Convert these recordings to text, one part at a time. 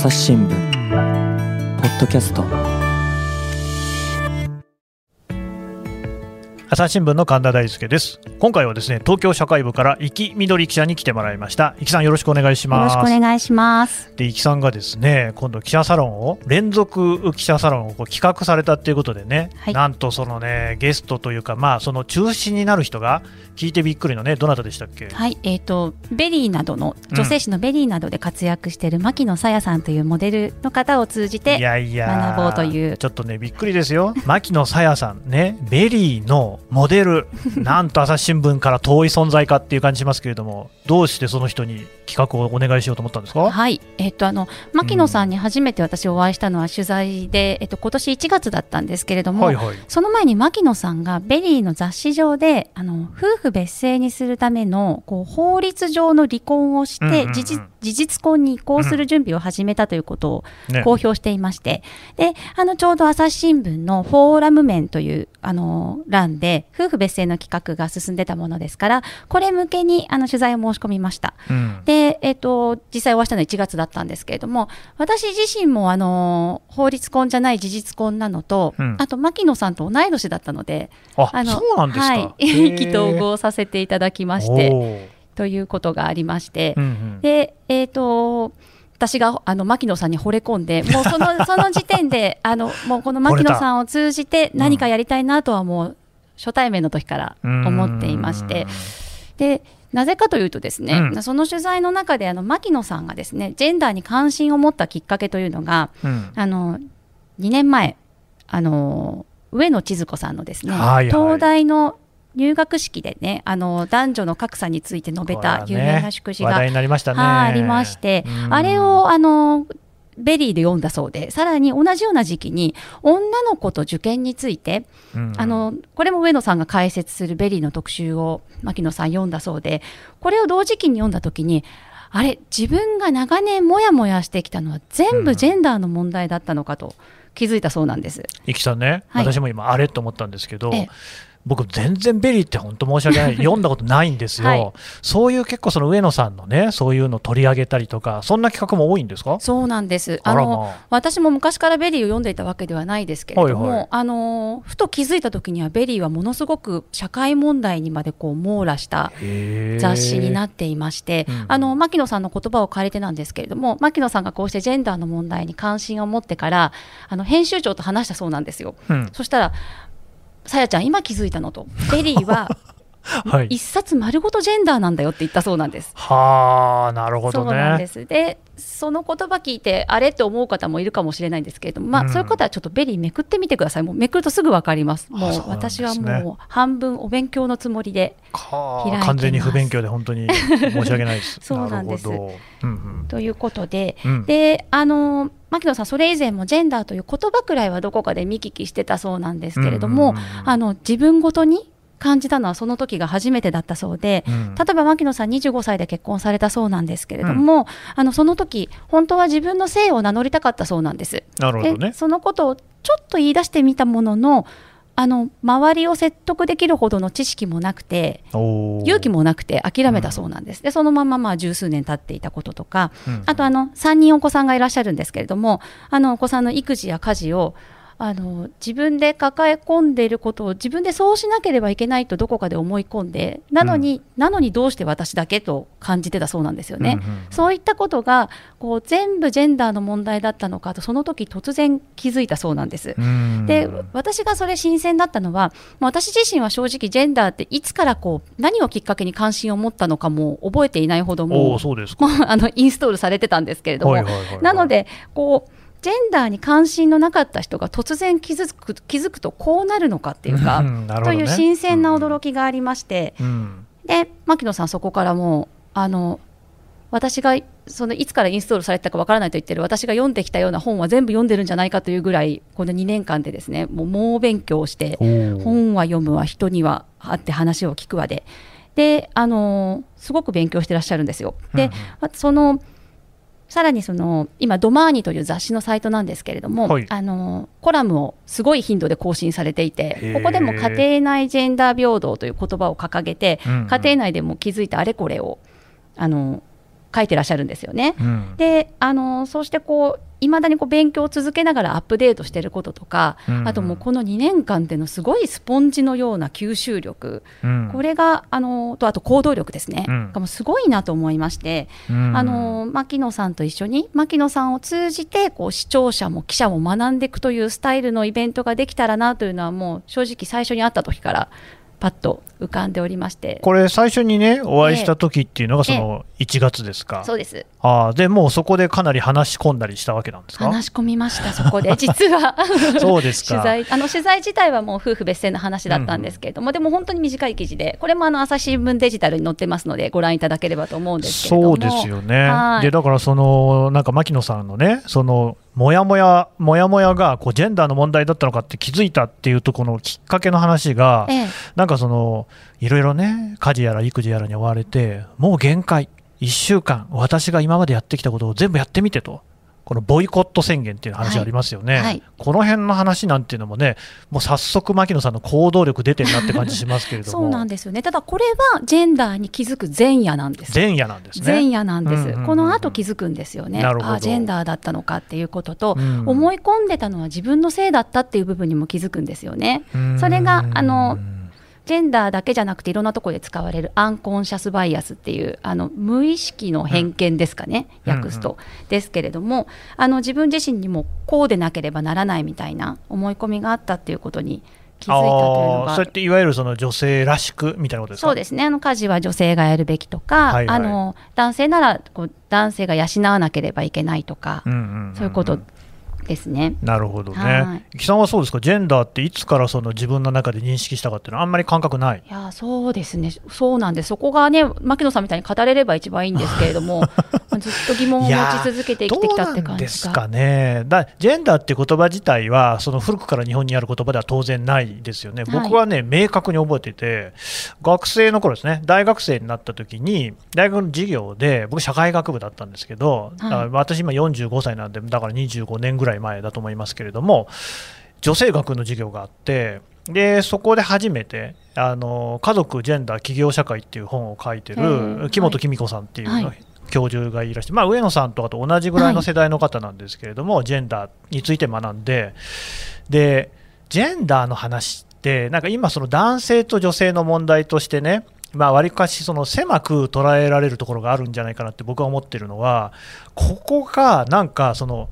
朝日新聞ポッドキャスト朝日新聞の神田大輔です。今回はですね東京社会部から生きみどり記者に来てもらいました。生きさんよろしくお願いします。よろしくお願いします。で生きさんがですね今度記者サロンを連続記者サロンをこう企画されたっていうことでね、はい。なんとそのねゲストというかまあその中心になる人が聞いてびっくりのねどなたでしたっけ？はいえー、と VERYなどの女性誌の VERYなどで活躍している牧野さやさんというモデルの方を通じいてやいや学ぼうという。ちょっとねびっくりですよ。牧野さやさんね VERYのモデルなんと朝日新聞から遠い存在かっていう感じしますけれどもどうしてその人に企画をお願いしようと思ったんですか？はい、えっとあの牧野さんに初めて私お会いしたのは取材で、えっと今年1月だったんですけれども、はいはい。その前に牧野さんが VERYの雑誌上であの夫婦別姓にするためのこう法律上の離婚をしうんうんうん。て事実事実婚に移行する準備を始めたということをね。公表していまして、であのちょうど朝日新聞のフォーラム面というあの欄で夫婦別姓の企画が進んでたものですからこれ向けにあの取材を申し込みました。うん。で、えっと実際お会いしたのは1月だったんですけれども私自身もあの法律婚じゃない事実婚なのと、うん。あと牧野さんと同い年だったのでああのそうなんですか、はい、意気投合させていただきましてということがありまして、うんうん。でえっ、と私があの牧野さんに惚れ込んで、もうそのその時点であのもうこの牧野さんを通じて何かやりたいなとはもう初対面の時から思っていまして、でなぜかというとですね、うん。その取材の中であの牧野さんがですねジェンダーに関心を持ったきっかけというのがうん。あの2年前あの上野千鶴子さんのですね、はいはい。東大の入学式でねあの男女の格差について述べた有名な祝辞が、話題になりましたね。はいありまして、うん。あれをあの VERYで読んだそうでさらに同じような時期に女の子と受験についてうん。あのこれも上野さんが解説する VERYの特集を牧野さん読んだそうでこれを同時期に読んだ時にあれ自分が長年もやもやしてきたのは全部ジェンダーの問題だったのかと気づいたそうなんです。生きさんね、はい。私も今あれと思ったんですけど、ええ僕全然 VERYって本当申し訳ない。読んだことないんですよ、はい。そういう結構その上野さんのねそういうの取り上げたりとかそんな企画も多いんですか？そうなんです。あの、まあ。私も昔から VERYを読んでいたわけではないですけれども、はいはい。あのふと気づいた時には VERYはものすごく社会問題にまでこう網羅した雑誌になっていまして、うん。あの牧野さんの言葉を借りてなんですけれども牧野さんがこうしてジェンダーの問題に関心を持ってからあの編集長と話したそうなんですよ。うん。そしたらさやちゃん今気づいたのと。VERYははい。一冊丸ごとジェンダーなんだよって言ったそうなんです。はあなるほどそうなんですね。でその言葉聞いてあれって思う方もいるかもしれないんですけれども、まあうん。そういう方はちょっと VERYめくってみてください。もうめくるとすぐ分かります。もう私ね。はもう半分お勉強のつもりでか開いてます。完全に不勉強で本当に申し訳ないです。そうなんです。るほど。うんということで、うん。うんであの牧野さんそれ以前もジェンダーという言葉くらいはどこかで見聞きしてたそうなんですけれども、うんうんうん。あの自分ごとに感じたのはその時が初めてだったそうで、うん。例えば牧野さん25歳で結婚されたそうなんですけれども、あのその時本当は自分の姓を名乗りたかったそうなんです。でなるほどね。そのことをちょっと言い出してみたもののあの周りを説得できるほどの知識もなくて勇気もなくて諦めたそうなんです。でそのまままあ十数年経っていたこととか、うん。あとあの3人お子さんがいらっしゃるんですけれどもあのお子さんの育児や家事をあの自分で抱え込んでいることを自分でそうしなければいけないとどこかで思い込んでなのに、なのにどうして私だけと感じてたそうなんですよね。うんうんそういったことがこう全部ジェンダーの問題だったのかとその時突然気づいたそうなんです。うん。で私がそれ新鮮だったのはまあ私自身は正直ジェンダーっていつからこう何をきっかけに関心を持ったのかも覚えていないほどおもーそうですか。も うあのインストールされてたんですけれども、はいはいはいはい。なのでこうジェンダーに関心のなかった人が突然気づく気づくとこうなるのかっていうか、ね。という新鮮な驚きがありまして、うんで牧野さんそこからもうあの私がそのいつからインストールされてたかわからないと言ってる私が読んできたような本は全部読んでるんじゃないかというぐらいこの2年間でですねもう猛勉強をして本は読むわ人には会って話を聞くわで。であのすごく勉強してらっしゃるんですよ。で、うん。まそのさらにその今ドマーニという雑誌のサイトなんですけれども、はい。あのコラムをすごい頻度で更新されていへてー。ここでも家庭内ジェンダー平等という言葉を掲げて、うんうん。家庭内でも気づいたあれこれをあの書いてらっしゃるんですよね。うん。であのそうしてこういまだにこう勉強を続けながらアップデートしてることとか、うん。あともうこの2年間でのすごいスポンジのような吸収力、うん。これがあのとあと行動力ですね、うん。がもうすごいなと思いまして、うん。あの牧野さんと一緒に牧野さんを通じてこう視聴者も記者も学んでいくというスタイルのイベントができたらなというのはもう正直最初に会った時からパッと浮かんでおりまして。これ最初にねお会いした時っていうのがその1月ですか、そうです。ああでもうそこでかなり話し込んだりしたわけなんですか？話し込みましたそこで。実は。そうですか。取材。あの取材自体はもう夫婦別姓の話だったんですけれども、でも本当に短い記事でこれもあの朝日新聞デジタルに載ってますのでご覧いただければと思うんですけれども。そうですよね。はい。でだからそのなんか牧野さんのねそのもやもやもやもやがこうジェンダーの問題だったのかって気づいたっていうとこのきっかけの話が、ええ。なんかそのいろいろね家事やら育児やらに追われてもう限界。1週間。私が今までやってきたことを全部やってみてとこのボイコット宣言っていう話ありますよね、はい。はい。この辺の話なんていうのもねもう早速牧野さんの行動力出てるなって感じしますけれども。そうなんですよね。ただこれはジェンダーに気づく前夜なんです。前夜なんですね。前夜なんです、うんうんうんうん。この後気づくんですよね。あジェンダーだったのかっていうことと、うん。思い込んでたのは自分のせいだったっていう部分にも気づくんですよね。うん。それがあのジェンダーだけじゃなくていろんなところで使われるアンコンシャスバイアスっていうあの無意識の偏見ですかね、うん。訳すと、ですけれどもあの自分自身にもこうでなければならないみたいな思い込みがあったっていうことに気づいたというのが。そうやっていわゆるその女性らしくみたいなことですか？そうですね。あの家事は女性がやるべきとか、はいはい。あの男性ならこう男性が養わなければいけないとか、うんうんん。そういうことですね。なるほどはね。木さんはそうですか、ジェンダーっていつからその自分の中で認識したかっていうのは、あんまり感覚ない？いやそうですね、そうなんです、そこがね、牧野さんみたいに語れれば一番いいんですけれども、ま あずっと疑問を持ち続けて生きてきたって感じですか？ね。だジェンダーっていう言葉自体は、その古くから日本にある言葉では当然ないですよね。はい僕はね、明確に覚えてて、学生の頃ですね、大学生になった時に、大学の授業で、僕、社会学部だったんですけど、はい私、今45歳なんで、だから25年ぐらい前だと思いますけれども、女性学の授業があって、でそこで初めてあの「家族、ジェンダー、企業社会」っていう本を書いてる木本紀美子さんっていう、はい。教授がいらして、まあ、上野さんとかと同じぐらいの世代の方なんですけれども、ジェンダーについて学んででジェンダーの話ってなんか今その男性と女性の問題としてねまあ、割かしその狭く捉えられるところがあるんじゃないかなって僕は思ってるのはここがなんかその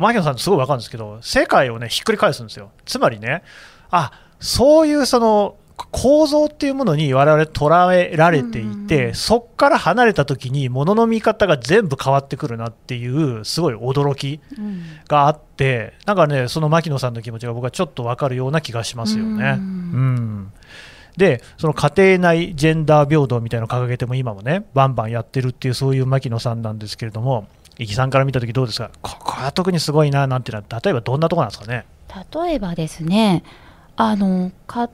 牧野さんすごい分かるんですけど世界をねひっくり返すんですよ。つまりねあそういうその構造っていうものに我々捉えられていて、うんそこから離れた時にものの見方が全部変わってくるなっていうすごい驚きうんがあってなんかねその牧野さんの気持ちが僕はちょっと分かるような気がしますよね。ううんん。でその家庭内ジェンダー平等みたいなのを掲げても今もねバンバンやってるっていうそういう牧野さんなんですけれども伊木さんから見た時どうですか？ここは特にすごいななんていうのは例えばどんなところなんですかね？例えばですね、あのか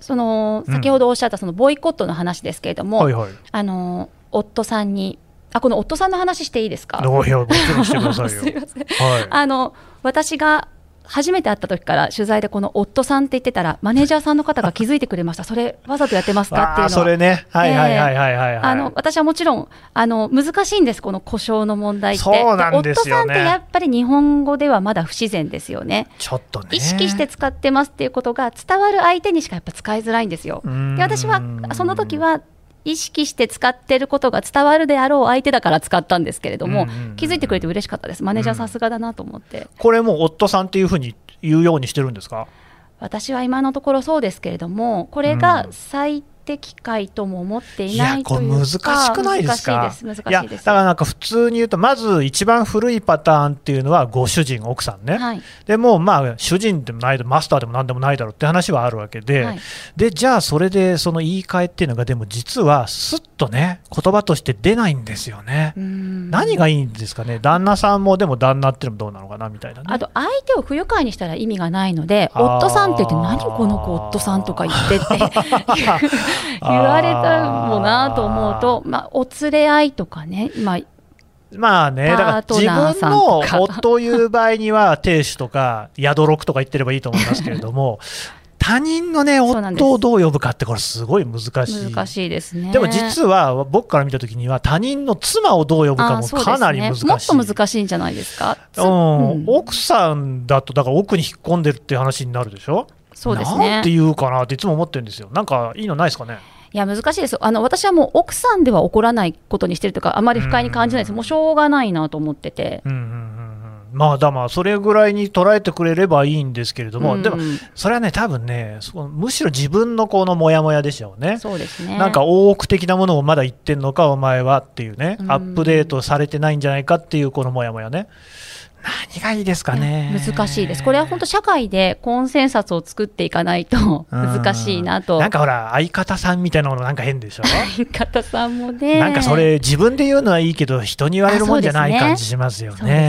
そのうん。先ほどおっしゃったそのボイコットの話ですけれども、はいはい。あの夫さんにあこの夫さんの話していいですか？おいやもちろんしてくださいよ。すいません。はい。あの私が初めて会った時から取材でこの夫さんって言ってたらマネージャーさんの方が気づいてくれました。それわざとやってますかっていうのそれねはいはいはいはいはい、はいあの私はもちろんあの難しいんです、この故障の問題って。そうなんですよね夫さんってやっぱり日本語ではまだ不自然ですよね。ちょっとね意識して使ってますっていうことが伝わる相手にしかやっぱ使いづらいんですよ。で私はその時は意識して使ってることが伝わるであろう相手だから使ったんですけれども、うんうんうん気づいてくれて嬉しかったです。マネージャーさすがだなと思って。これもう夫さんっていうふうに言うようにしてるんですか？私は今のところそうですけれども、これが最適解とも思っていないというか、難しくないです。か。だからなんか普通に言うとまず一番古いパターンっていうのはご主人奥さんね、はい、でもうまあ主人でもないマスターでも何でもないだろうって話はあるわけで、はい。でじゃあそれでその言い換えっていうのがでも実はすっとね言葉として出ないんですよね、うん。何がいいんですかね？旦那さんもでも旦那っていうのもどうなのかなみたいなね。あと相手を不愉快にしたら意味がないので、夫さんって言って、何この子、夫さんとか言ってって 言われたらもなと思うと、まあ、お連れ合いとかね、まあ、まあね、だから自分の夫という場合には、亭主とか宿録とか言ってればいいと思いますけれども、他人のね夫をどう呼ぶかってこれすごい難しい。難しいですね。でも実は僕から見たときには他人の妻をどう呼ぶかもかなり難しい。もっと難しいんじゃないですか？つうん。うん。奥さんだとだから奥に引っ込んでるっていう話になるでしょ？そうですなんねて。言うかなっていつも思ってるんですよ。なんかいいのないですかね？いや難しいです。あの私はもう奥さんでは怒らないことにしてるとかあまり不快に感じないです、うんもうしょうがないなと思ってて。うんうんうんうん。まあだまあそれぐらいに捉えてくれればいいんですけれども、うん。でもそれはね多分ねむしろ自分のこのモヤモヤでしょうね。そうですね。なんか大奥的なものをまだ言ってんのか、お前はっていうね、うん。アップデートされてないんじゃないかっていう、このモヤモヤね、何がいいですかね。難しいです。これは本当社会でコンセンサスを作っていかないと難しいなと。なんかほら、相方さんみたいなものなんか変でしょ。相方さんもね。なんかそれ、自分で言うのはいいけど、人に言われるもんじゃない感じしますよそうですね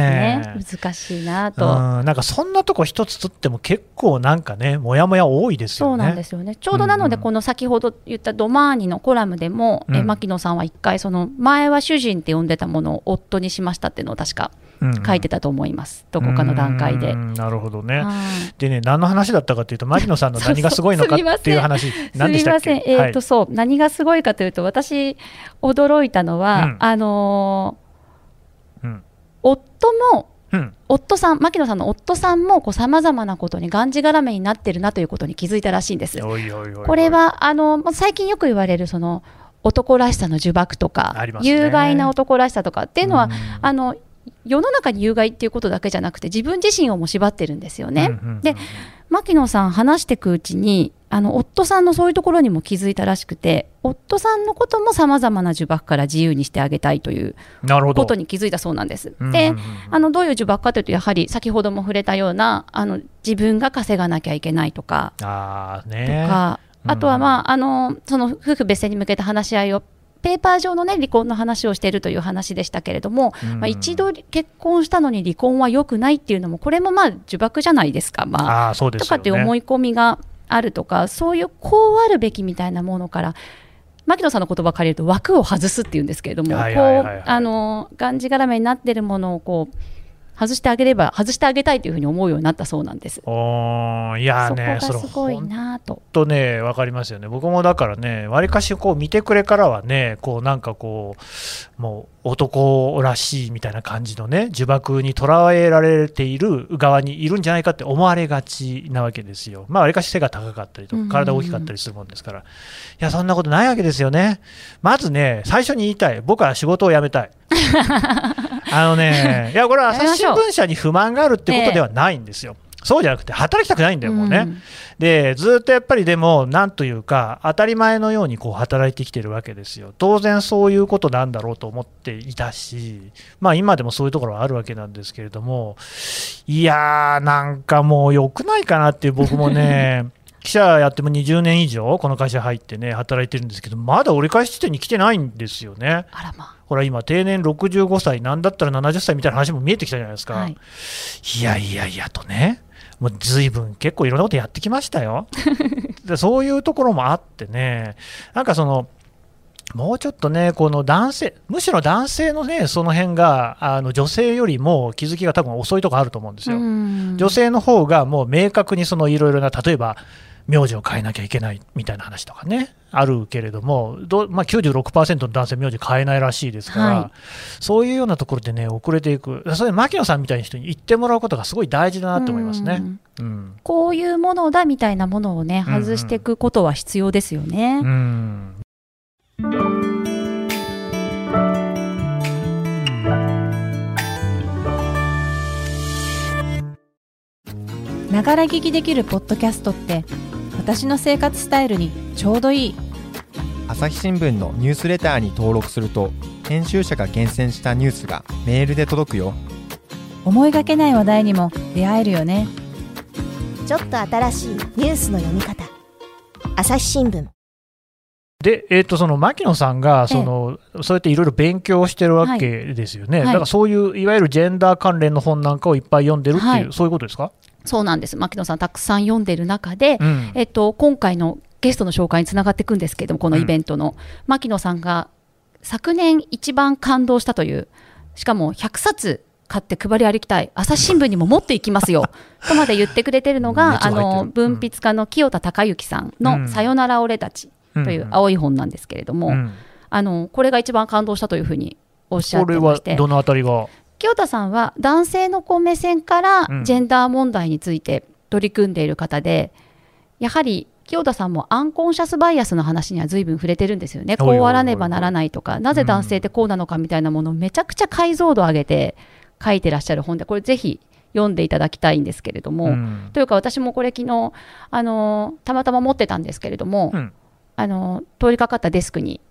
ね。。難しいなうと。ん、なんかそんなとこ一つとっても結構なんかね、もやもや多いですよね。そうなんですよね。ちょうどなので、この先ほど言ったドマーニのコラムでも、えうん牧野さんは一回、その前は主人って呼んでたものを夫にしましたっていうのを確か書いてたと思います。どこかの段階で。う。んなるほどね。はい。でね、何の話だったかというと、牧野さんの 何がすごいのかっていう話、す何でしたっけ？みません、えっ、と、はい。そう、何がすごいかというと、私、驚いたのは、うん。あのーうん。夫も、うん。夫さん、牧野さんの夫さんも、さまざまなことにがんじがらめになってるなということに気づいたらしいんです。おいおいおいこれは、あの、まあ最近よく言われる、その、男らしさの呪縛とか、ね。有害な男らしさとかっていうのは、うん。あの、世の中に有害っていうことだけじゃなくて、自分自身をも縛ってるんですよね。うんうんうんで牧野さん話していくうちにあの夫さんのそういうところにも気づいたらしくて夫さんのこともさまざまな呪縛から自由にしてあげたいということに気づいたそうなんです。うんでうんうん。あのどういう呪縛かというとやはり先ほども触れたようなあの自分が稼がなきゃいけないとかあーとねか、うんあとは、まあ、あのその夫婦別姓に向けた話し合いをペーパー上の、ね、離婚の話をしているという話でしたけれども、うん。まあ、一度結婚したのに離婚は良くないっていうのもこれもまあ呪縛じゃないですか。まああーそうですよね。とかっていう思い込みがあるとか、そういうこうあるべきみたいなものから、牧野さんの言葉を借りると枠を外すっていうんですけれども、はいはいはいはい。こうあのがんじがらめになっているものをこう外してあげれば、外してあげたいというふうに思うようになったそうなんです。おーいやーねそこがすごい本なと。当ね分かりますよね。僕もだからねわりかしこう見てくれからはねこうなんかこうもう男らしいみたいな感じのね呪縛にとらえられている側にいるんじゃないかって思われがちなわけですよ。まあわりかし背が高かったりとか体大きかったりするもんですから。いやそんなことないわけですよね。まずね最初に言いたい。僕は仕事を辞めたい あのね いやこれは朝日新聞社に不満があるってことではないんですよ、そうじゃなくて働きたくないんだよもうね、うん。でずっとやっぱりでも、なんというか、当たり前のようにこう働いてきてるわけですよ、当然そういうことなんだろうと思っていたし、まあ、今でもそういうところはあるわけなんですけれども、いやー、なんかもう良くないかなっていう、僕もね、記者やっても20年以上、この会社入ってね、働いてるんですけど、まだ折り返し地点に来てないんですよね。あらまほら、今、定年65歳、なんだったら70歳みたいな話も見えてきたじゃないですか。はいいやいやいやとね、もうずいぶん結構いろんなことやってきましたよ。で そういうところもあってね、なんかその、もうちょっとね、この男性、むしろ男性のね、その辺が、あの女性よりも気づきが多分遅いところあると思うんですよ。うん女性の方がもう明確にそのいろいろな、例えば、名字を変えなきゃいけないみたいな話とかね、あるけれども、どまあ、96%の男性、名字変えないらしいですから、はい。そういうようなところでね、遅れていく、それ、牧野さんみたいな人に言ってもらうことがすごい大事だなと思いますね。うん。うん。こういうものだみたいなものをね、うんうん。外していくことは必要ですよね。うん。ながら聞きできるポッドキャストって私の生活スタイルにちょうどいい。朝日新聞のニュースレターに登録すると編集者が厳選したニュースがメールで届くよ。思いがけない話題にも出会えるよね。ちょっと新しいニュースの読み方。朝日新聞。で、えー、とその牧野さんがその、そうやっていろいろ勉強してるわけですよね、はい。だからそういういわゆるジェンダー関連の本なんかをいっぱい読んでるっていう、はい。そういうことですか、そうなんです。牧野さんたくさん読んでる中で、うん。えっと、今回のゲストの紹介につながっていくんですけれども、このイベントの、牧野さんが昨年一番感動したという、しかも100冊買って配り歩きたい、朝日新聞にも持っていきますよ とまで言ってくれてるのが、あの文筆家の清田孝之さんうん。のさよなら俺たちという青い本なんですけれども、うん。あのこれが一番感動したというふうにおっしゃっこれてまして。はどのあたりが清田さんは男性のこう目線からうん。ジェンダー問題について取り組んでいる方で、やはり清田さんもアンコンシャスバイアスの話には随分触れてるんですよね。こうあらねばならないとか、なぜ男性ってこうなのかみたいなものをめちゃくちゃ解像度上げて書いてらっしゃる本で、これぜひ読んでいただきたいんですけれども、うん。というか私もこれ昨日あのたまたま持ってたんですけれども、うん。あの通りかかったデスクに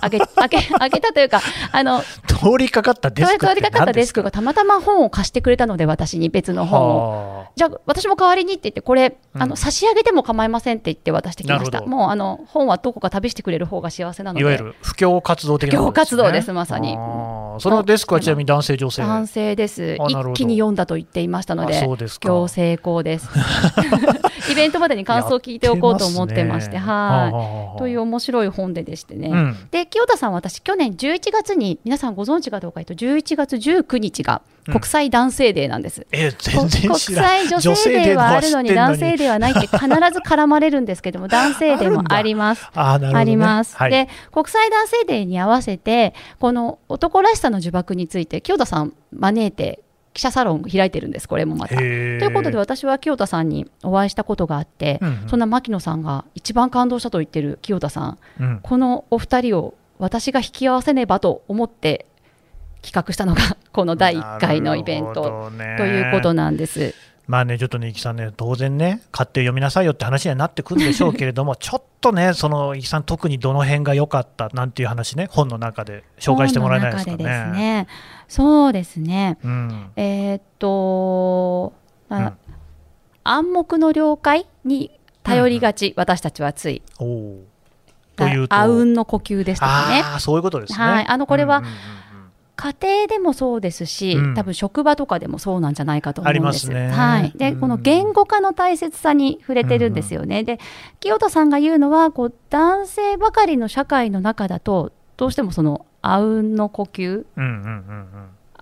あげあげあげたというかあの通りかかったデスク通りかかったデスクがたまたま本を貸してくれたので私に別の本を。はじゃあ私も代わりにって言ってこれ、うん。あの差し上げても構いませんって言って渡してきましたもうあの本はどこか旅してくれる方が幸せなので。あいわゆる布教活動的なね。布教活動ですまさに。そのデスクはちなみに男性女性男性です。一気に読んだと言っていましたのであそうですか。布教成功です。イベントまでに感想を聞いておこうと思ってましてやはい。いという面白い本ででしてね、うんで清田さんは私去年11月に皆さんご存知かどうかというと11月19日が国際男性デーなんです、えこ全然知らん。国際女性デーはあるのに男性デーはないって必ず絡まれるんですけども 男性デーもあります。あ、ね。あります、はい。で国際男性デーに合わせてこの男らしさの呪縛について清田さん招いて記者サロンを開いてるんですこれもまた。ということで私は清田さんにお会いしたことがあって、うんうんそんな牧野さんが一番感動したと言ってる清田さんうんこのお二人を私が引き合わせねばと思って企画したのが この第1回のイベントねということなんです。まあね、ちょっとね、いきさんね、当然ね、買って読みなさいよって話にはなってくるんでしょうけれども、ちょっとね、そのいきさん、特にどの辺が良かったなんていう話ね、本の中で紹介してもらえないですかね。そうですね。うん、えーっと、あうん暗黙の了解に頼りがち、私たちはつい。というと、あうんの呼吸ですとかね。ああ、そういうことですね。はいあのこれはうんうんうん家庭でもそうですし、うん多分職場とかでもそうなんじゃないかと思うんです。すねはい。で、うんこの言語化の大切さに触れてるんですよね。で、清田さんが言うのは、こう男性ばかりの社会の中だと、どうしてもそのあうんの呼吸、うんうんうん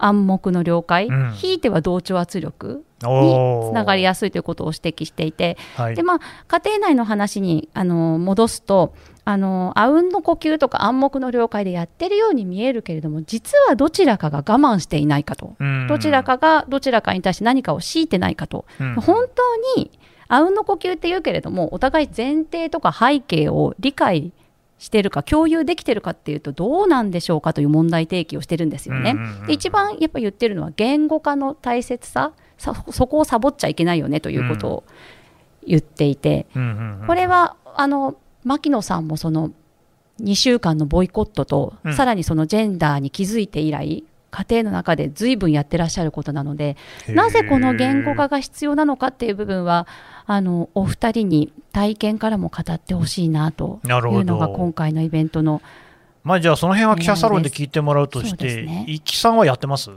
暗黙の了解、うん。ひいては同調圧力？うん。につながりやすいということを指摘していて、はい。でまあ、家庭内の話にあの戻すとあのあうんの呼吸とか暗黙の了解でやってるように見えるけれども実はどちらかが我慢していないかと、うん。どちらかがどちらかに対して何かを強いてないかと、うん。本当にあうんの呼吸って言うけれどもお互い前提とか背景を理解してるか共有できてるかっていうとどうなんでしょうかという問題提起をしてるんですよね。で一番やっぱ言ってるのは言語化の大切ささそこをサボっちゃいけないよねということを言っていて、これはあの牧野さんもその2週間のボイコットと、うん。さらにそのジェンダーに気づいて以来家庭の中で随分やってらっしゃることなのでなぜこの言語化が必要なのかっていう部分はあのお二人に体験からも語ってほしいなというのが今回のイベントのまあじゃあその辺は記者サロンで聞いてもらうとして、ね。いきさんはやってます？い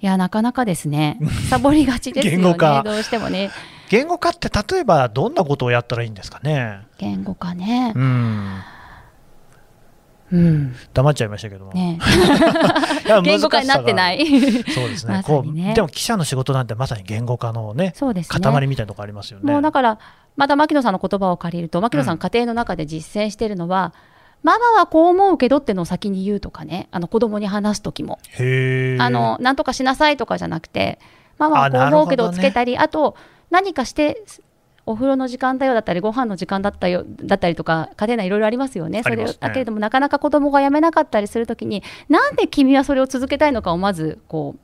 やなかなかですね。サボりがちですよね。言語化。どうしてもね。言語化って例えばどんなことをやったらいいんですかね？言語化ね。うん、うん。黙っちゃいましたけども。ね。言語化になってな。い。がそうですね。こうでも記者の仕事なんてまさに言語化のねそうですね。塊みたいなとこありますよね。もうだから、また牧野さんの言葉を借りると、牧野さうん。ん、家庭の中で実践してるのは、ママはこう思うけどってのを先に言うとかね、あの子供に話すときも、あの、なんとかしなさいとかじゃなくて、ママはあこう思うけどつけたり、あと、何かして、お風呂の時間だよだったり、ご飯の時間だったよだったりとか、家庭内いろいろありますよね、それだけれども、なかなか子供がやめなかったりするときに、なんで君はそれを続けたいのかをまずこう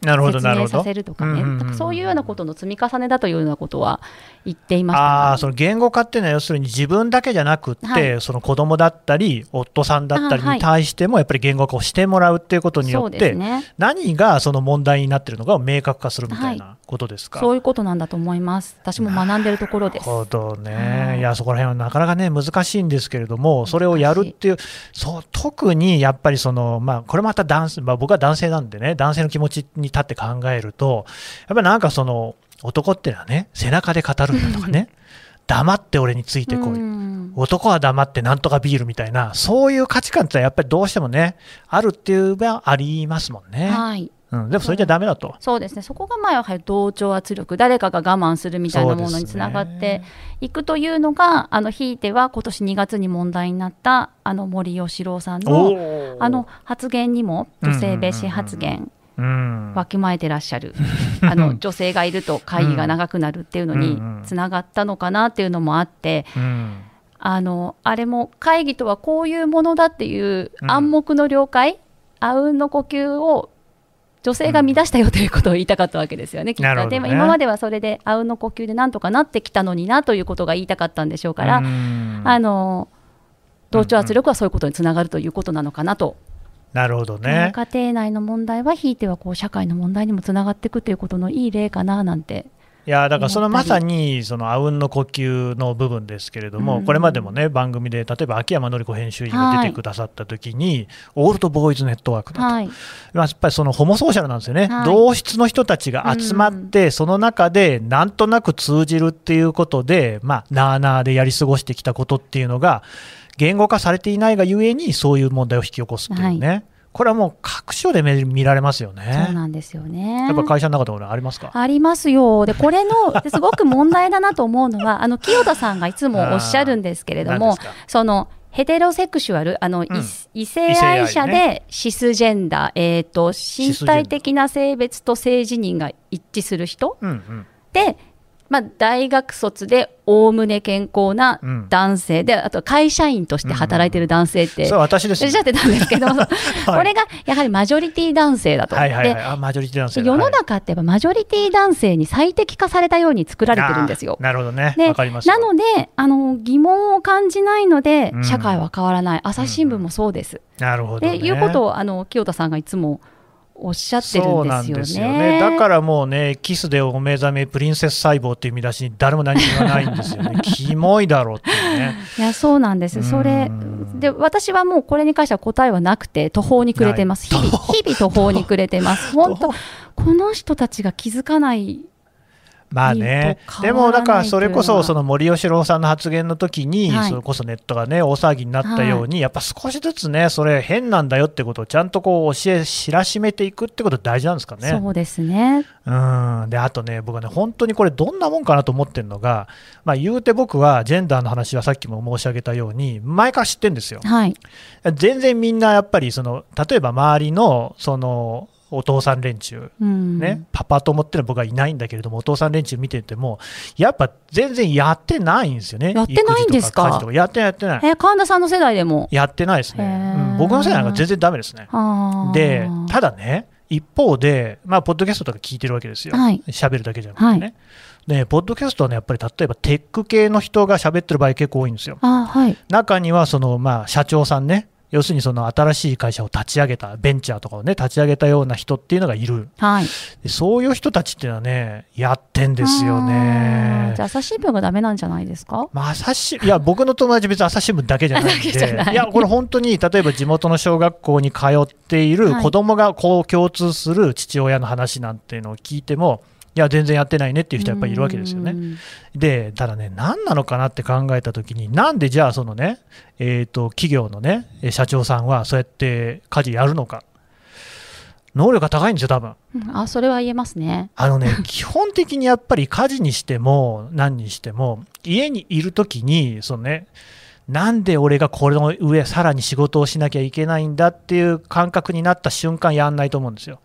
説なるほど。明させるとかね、うんうそういうようなことの積み重ねだというようなことは言っていました。あがあその言語化っていうのは要するに自分だけじゃなくって、はい。その子供だったり夫さんだったりに対してもやっぱり言語化をしてもらうっていうことによって、ですね。何がその問題になってるのかを明確化するみたいなことですか？そういうことなんだと思います。私も学んでるところです。なるほどね、はい。い、やそこら辺はなかなかね難しいんですけれどもそれをやるっていうそう特にやっぱりその、まあ、これまた男性、まあ、僕は男性なんでね男性の気持ちに立って考えるとやっぱりなんかその男ってのはね背中で語るんだとかね黙って俺についてこい、うん。男は黙ってなんとかビールみたいなそういう価値観ってやっぱりどうしてもねあるっていうのはありますもんね。はい。うん、でもそれじゃダメだと。そうですね。そこがまあやはり同調圧力誰かが我慢するみたいなものにつながっていくというのがあのひいては今年2月に問題になったあの森喜朗さんのおあの発言にも女性蔑視発言。うん、わきまえてらっしゃる。あの 女性がいると会議が長くなるっていうのにつながったのかなっていうのもあってうん。あのあれも会議とはこういうものだっていううん。暗黙の了解、あうんの呼吸を女性が乱したよということを言いたかったわけですよね、きっと。でも今まではそれであうんの呼吸でなんとかなってきたのになということが言いたかったんでしょうから、うん。あの同調圧力はそういうことにつながるということなのかなと、なるほどね。家庭内の問題はひいてはこう社会の問題にもつながっていくということのいい例かななんて。いやだからそのまさにそのあうんの呼吸の部分ですけれども、うん。これまでもね番組で例えば秋山紀子編集員が出てくださった時に、オールドボーイズネットワークだと、やっぱりそのホモソーシャルなんですよね、はい。同質の人たちが集まって、その中でなんとなく通じるっていうことで、まあ、なあなあでやり過ごしてきたことっていうのが、言語化されていないがゆえに、そういう問題を引き起こすっていうね、これはもう各所で見見られますよね。そうなんですよね。やっぱ会社の中でもありますか？ありますよ。で、これの、ですごく問題だなと思うのは、あの、清田さんがいつもおっしゃるんですけれどもその、ヘテロセクシュアル、あの、い異性愛者でシスジェンダー、えっ、と、身体的な性別と性自認が一致する人うんうん。で、まあ、大学卒でおおむね健康なうん男性で、あと会社員として働いてる男性って、それは私ですよおっしゃってたんですけど、これがやはりマジョリティ男性だと。はいはいはい、マジョリティ男性だ世のはい中ってやっぱマジョリティ男性に最適化されたように作られてるんですよ。なるほどね。でわかりますよ。なのであの疑問を感じないので、うん社会は変わらない朝日新聞もそうです。なるほど、ね。でいうことをあの清田さんがいつもおっしゃってるそうんなんですよね。ですよね。だからもうね、キスでお目覚めプリンセス細胞っていう見出しに誰も何も言わないんですよね。キモいだろうっていうね。いやそうなんです。それうんで私はもうこれに関しては答えはなくて途方に暮れてます。日々日々途方に暮れてます。本当この人たちが気づかない。まあねでもだからそれこそその森喜朗さんの発言の時に、はいそれこそネットがね大騒ぎになったように、やっぱ少しずつねそれ変なんだよってことをちゃんとこう教え知らしめていくってこと大事なんですかね。そうですね。うんであとね、僕はね、本当にこれ、どんなもんかなと思ってるのが、まあ、言うて僕はジェンダーの話はさっきも申し上げたように、前から知ってるんですよ。はい。全然みんなやっぱりその、例えば周りのそのお父さん連中、うん。ねパパ友ってのは僕はいないんだけれども、お父さん連中見てても、やっぱ全然やってないんですよね、やってないんですか？かやってない、やってない、え神田さんの世代でも？やってないですね、うん僕の世代なんか全然ダメですね。で、ただね、一方で、まあ、ポッドキャストとか聞いてるわけですよ。はい喋るだけじゃなくてね。はいで、ポッドキャストはね、やっぱり例えばテック系の人が喋ってる場合結構多いんですよ。あはい。中には、その、まあ、社長さんね、要するにその新しい会社を立ち上げた、ベンチャーとかをね、立ち上げたような人っていうのがいる。はい。でそういう人たちっていうのはね、やってんですよあねーじゃ。あ朝日新聞がダメなんじゃないですか？まあ、朝日いや僕の友達、別に朝日新聞だけじゃないんで、いや、これ本当に、例えば地元の小学校に通っているはい子供がこう共通する父親の話なんていうのを聞いても、いや、全然やってないねっていう人はやっぱりいるわけですよね。うんで、ただね、何なのかなって考えたときに、なんでじゃあ、そのね、えーと、企業のね、え社長さんはそうやって家事やるのか。能力が高いんですよ、多分うんあ、それは言えますね。あのね、基本的にやっぱり家事にしても、何にしても、家にいるときに、そのね、なんで俺がこれの上、さらに仕事をしなきゃいけないんだっていう感覚になった瞬間、やんないと思うんですよ。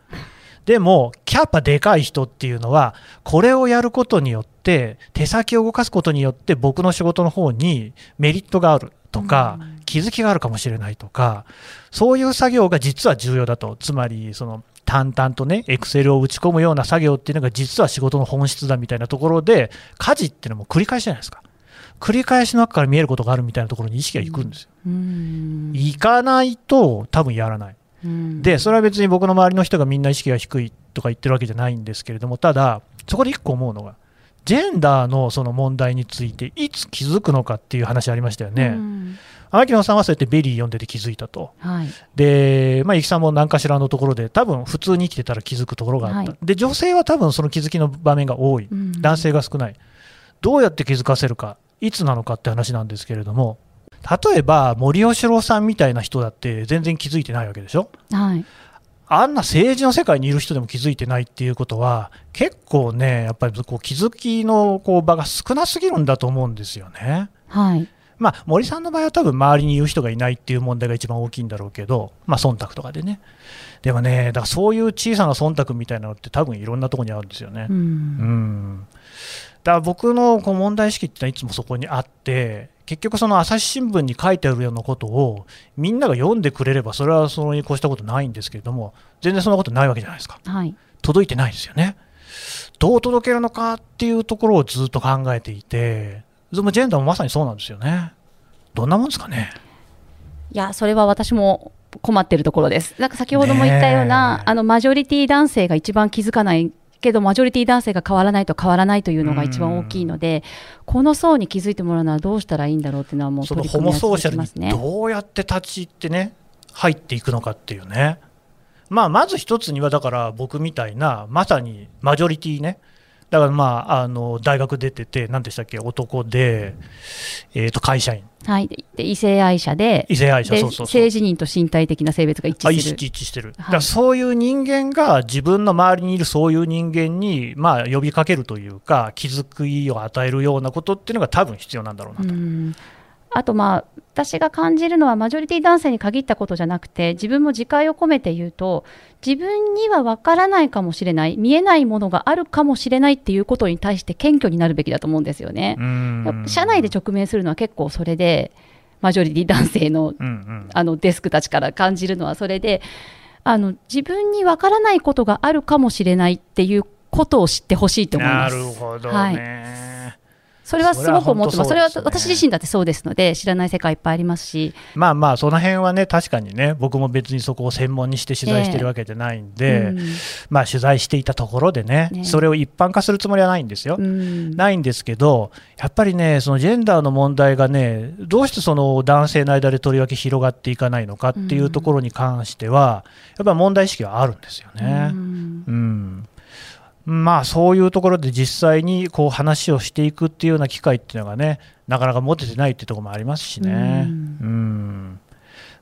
でも、キャパでかい人っていうのは、これをやることによって、手先を動かすことによって、僕の仕事の方にメリットがあるとか、気づきがあるかもしれないとか、そういう作業が実は重要だと。つまり、その、淡々とね、エクセルを打ち込むような作業っていうのが実は仕事の本質だみたいなところで、家事っていうのも繰り返しじゃないですか。繰り返しの中から見えることがあるみたいなところに意識がいくんですよ。うん行かないと多分やらない。うんで、それは別に僕の周りの人がみんな意識が低いとか言ってるわけじゃないんですけれども、ただ、そこで一個思うのが、ジェンダーのその問題についていつ気づくのかっていう話ありましたようね。ん牧野さんはそうやって VERY読んでて気づいたと。はい。で、まあ、ゆきさんも何かしらのところで、多分普通に生きてたら気づくところがあった。はいで、女性は多分その気づきの場面が多い。うん男性が少ない。どうやって気づかせるか、いつなのかって話なんですけれども、例えば森喜朗さんみたいな人だって全然気づいてないわけでしょ？はい。あんな政治の世界にいる人でも気づいてないっていうことは、結構ね、やっぱりこう気づきのこう場が少なすぎるんだと思うんですよね。はい。まあ、森さんの場合は多分周りに言う人がいないっていう問題が一番大きいんだろうけど、まあ、忖度とかでね。でもね、だからそういう小さな忖度みたいなのって多分いろんなところにあるんですよね。う。うんん。だから僕のこう問題意識ってのはいつもそこにあって、結局その朝日新聞に書いてあるようなことをみんなが読んでくれればそれはそれに越したことないんですけれども、全然そんなことないわけじゃないですか。はい。届いてないですよね。どう届けるのかっていうところをずっと考えていて、ジェンダーもまさにそうなんですよね。どんなもんですかね。いや、それは私も困ってるところです。なんか先ほども言ったような、あのマジョリティ男性が一番気づかないけど、マジョリティ男性が変わらないと変わらないというのが一番大きいので、この層に気づいてもらうのはどうしたらいいんだろうっていうのは、もう取り組みはホモソーシャル続きますね。にどうやって立ち入ってね、入っていくのかっていうね。まあ、まず一つには、だから僕みたいな、まさにマジョリティね。だからまあ、あの大学出てて、何でしたっけ、男で、えー、と会社員、はい。でで異性愛者で、異性愛者、でそうそうそう性。自認と身体的な性別が一あ致する。意識一致してる、はいだからそういう人間が自分の周りにいるそういう人間に、まあ、呼びかけるというか、気づきを与えるようなことっていうのが多分必要なんだろうなと。うんあとまあ私が感じるのはマジョリティ男性に限ったことじゃなくて自分も自戒を込めて言うと自分には分からないかもしれない見えないものがあるかもしれないっていうことに対して謙虚になるべきだと思うんですよね。うん社内で直面するのは結構それでマジョリティ男性のうんうんあのデスクたちから感じるのはそれであの自分に分からないことがあるかもしれないっていうことを知ってほしいと思いなます。るほどはいね。それはすごく思ってます。それは私自身だってそうですので、知らない世界いっぱいありますし、まあまあ、その辺はね、確かにね、僕も別にそこを専門にして取材してるわけじゃないんで、うん。まあ取材していたところでね、ね。それを一般化するつもりはないんですよ。うん。ないんですけど、やっぱりね、そのジェンダーの問題がね、どうしてその男性の間でとりわけ広がっていかないのかっていうところに関しては、やっぱり問題意識はあるんですよね。うん。うんまあそういうところで実際にこう話をしていくっていうような機会っていうのがね、なかなか持ててないっていうところもありますしね。うんうん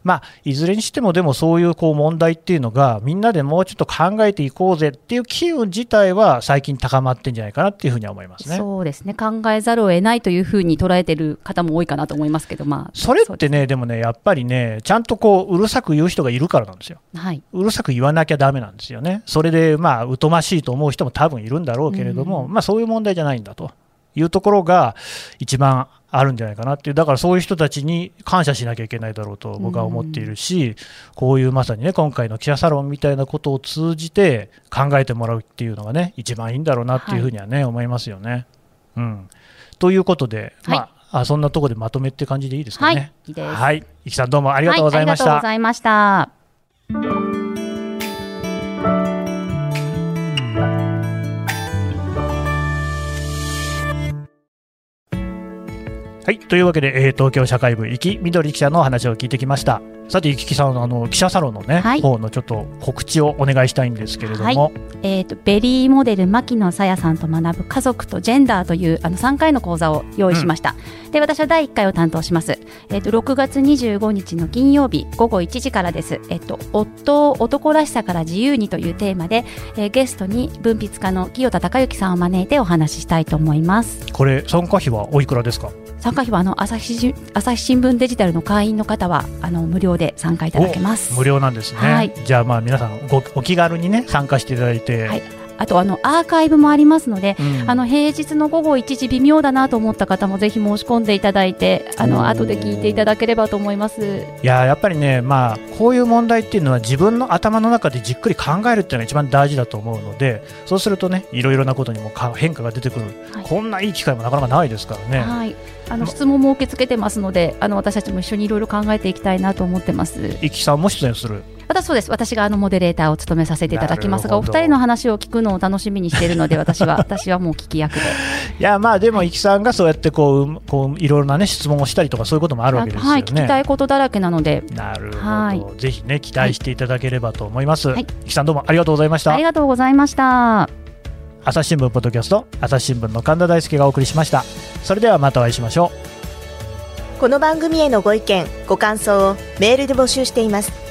まあ、いずれにしても、でもそういうこう問題っていうのが、みんなでもうちょっと考えていこうぜっていう機運自体は、最近高まってんじゃないかなっていうふうには思いますね。そうですね考えざるを得ないというふうに捉えてる方も多いかなと思いますけど、まあ、それってね、でもね、やっぱりね、ちゃんとこううるさく言う人がいるからなんですよ。はい、うるさく言わなきゃだめなんですよね。それで、まあ、疎ましいと思う人も多分いるんだろうけれども、まあ、そういう問題じゃないんだというところが一番あるんじゃないかなっていう、だからそういう人たちに感謝しなきゃいけないだろうと僕は思っているし、こういうまさにね、今回の記者サロンみたいなことを通じて考えてもらうっていうのがね、一番いいんだろうなっていうふうにはね、思いますよね。うん。ということで、はいまあ、あそんなところでまとめって感じでいいですかはいね。。はい。いきさんどうもありがとうございました。はありがとうございました。はい、というわけで、えー東京社会部、生きみどり記者の話を聞いてきました。さて、生きさん、あの記者サロンのね、はい。方のちょっと告知をお願いしたいんですけれども、えー、とベリーモデル牧野さやさんと学ぶ家族とジェンダーというあの3回の講座を用意しました、で私は第1回を担当します、えー、と6月25日の金曜日午後1時からです、えー、と夫を男らしさから自由にというテーマで、えーゲストに文筆家の清田孝之さんを招いてお話ししたいと思います。これ、参加費はおいくらですか？参加費はあの朝日し朝日新聞デジタルの会員の方はあの無料で参加いただけます。お無料なんですね。はい。じゃあ、まあ、皆さんご、お気軽にね、参加していただいて、はいあとあのアーカイブもありますのでうん。あの平日の午後1時微妙だなと思った方もぜひ申し込んでいただいてあの後で聞いていただければと思います。いややっぱりね、まあ、こういう問題っていうのは自分の頭の中でじっくり考えるっていうのが一番大事だと思うのでそうするとねいろいろなことにもか変化が出てくる、はい。こんないい機会もなかなかないですからね。はい、あの質問も受け付けてますのであの私たちも一緒にいろいろ考えていきたいなと思ってます。いきさんも出演する私そうです私があのモデレーターを務めさせていただきますがお二人の話を聞くのを楽しみにしているので 私は私はもう聞き役でいやまあでも、いきさんがそうやってこううんこういろいろな、ね、質問をしたりとかそういうこともあるわけですよね。はい聞きたいことだらけなのでなるほど、はいぜひね期待していただければと思います。はいいきさんどうもありがとうございましたあり。がとうございました。朝日新聞ポッドキャスト朝日新聞の神田大輔がお送りしました。それではまたお会いしましょう。この番組へのご意見ご感想をメールで募集しています